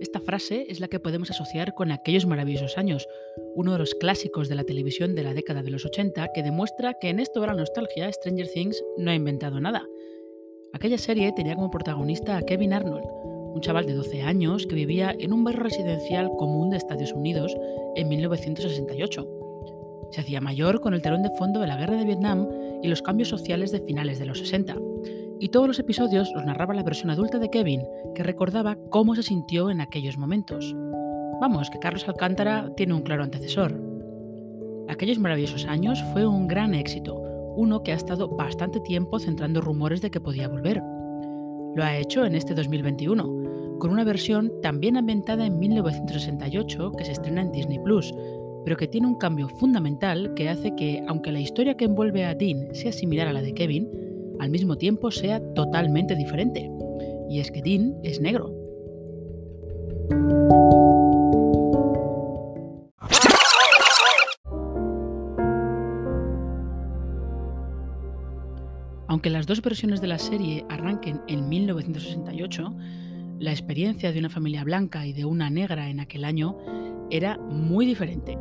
Esta frase es la que podemos asociar con aquellos maravillosos años, uno de los clásicos de la televisión de la década de los 80 que demuestra que en esto de la nostalgia Stranger Things no ha inventado nada. Aquella serie tenía como protagonista a Kevin Arnold, un chaval de 12 años que vivía en un barrio residencial común de Estados Unidos en 1968. Se hacía mayor con el telón de fondo de la guerra de Vietnam y los cambios sociales de finales de los 60 y todos los episodios los narraba la versión adulta de Kevin, que recordaba cómo se sintió en aquellos momentos. Vamos, que Carlos Alcántara tiene un claro antecesor. Aquellos maravillosos años fue un gran éxito, uno que ha estado bastante tiempo centrando rumores de que podía volver. Lo ha hecho en este 2021, con una versión también ambientada en 1968 que se estrena en Disney Plus, pero que tiene un cambio fundamental que hace que, aunque la historia que envuelve a Dean sea similar a la de Kevin, al mismo tiempo sea totalmente diferente. Y es que Dean es negro. Aunque las dos versiones de la serie arranquen en 1968, la experiencia de una familia blanca y de una negra en aquel año era muy diferente.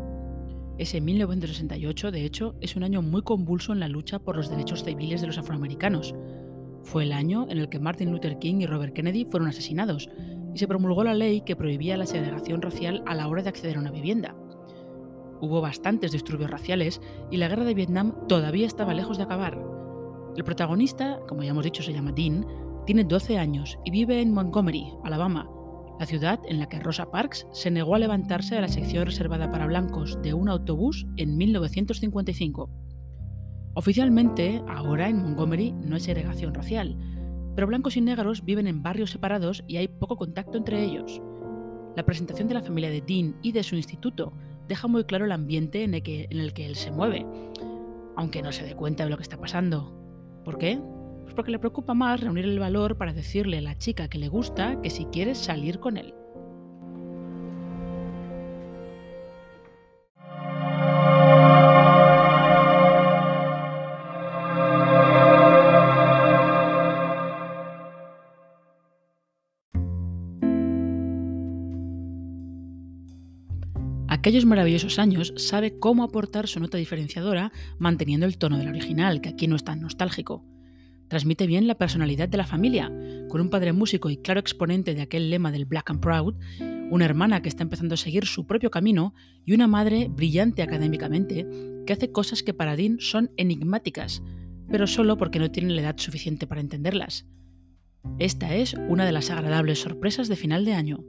Ese 1968, de hecho, es un año muy convulso en la lucha por los derechos civiles de los afroamericanos. Fue el año en el que Martin Luther King y Robert Kennedy fueron asesinados y se promulgó la ley que prohibía la segregación racial a la hora de acceder a una vivienda. Hubo bastantes disturbios raciales y la guerra de Vietnam todavía estaba lejos de acabar. El protagonista, como ya hemos dicho se llama Dean, tiene 12 años y vive en Montgomery, Alabama, la ciudad en la que Rosa Parks se negó a levantarse de la sección reservada para blancos de un autobús en 1955. Oficialmente, ahora en Montgomery no hay segregación racial, pero blancos y negros viven en barrios separados y hay poco contacto entre ellos. La presentación de la familia de Dean y de su instituto deja muy claro el ambiente en el que, en el que él se mueve, aunque no se dé cuenta de lo que está pasando. ¿Por qué? Pues porque le preocupa más reunir el valor para decirle a la chica que le gusta que si quiere salir con él. aquellos maravillosos años sabe cómo aportar su nota diferenciadora manteniendo el tono del original, que aquí no es tan nostálgico. Transmite bien la personalidad de la familia, con un padre músico y claro exponente de aquel lema del Black and Proud, una hermana que está empezando a seguir su propio camino y una madre brillante académicamente que hace cosas que para Dean son enigmáticas, pero solo porque no tienen la edad suficiente para entenderlas. Esta es una de las agradables sorpresas de final de año.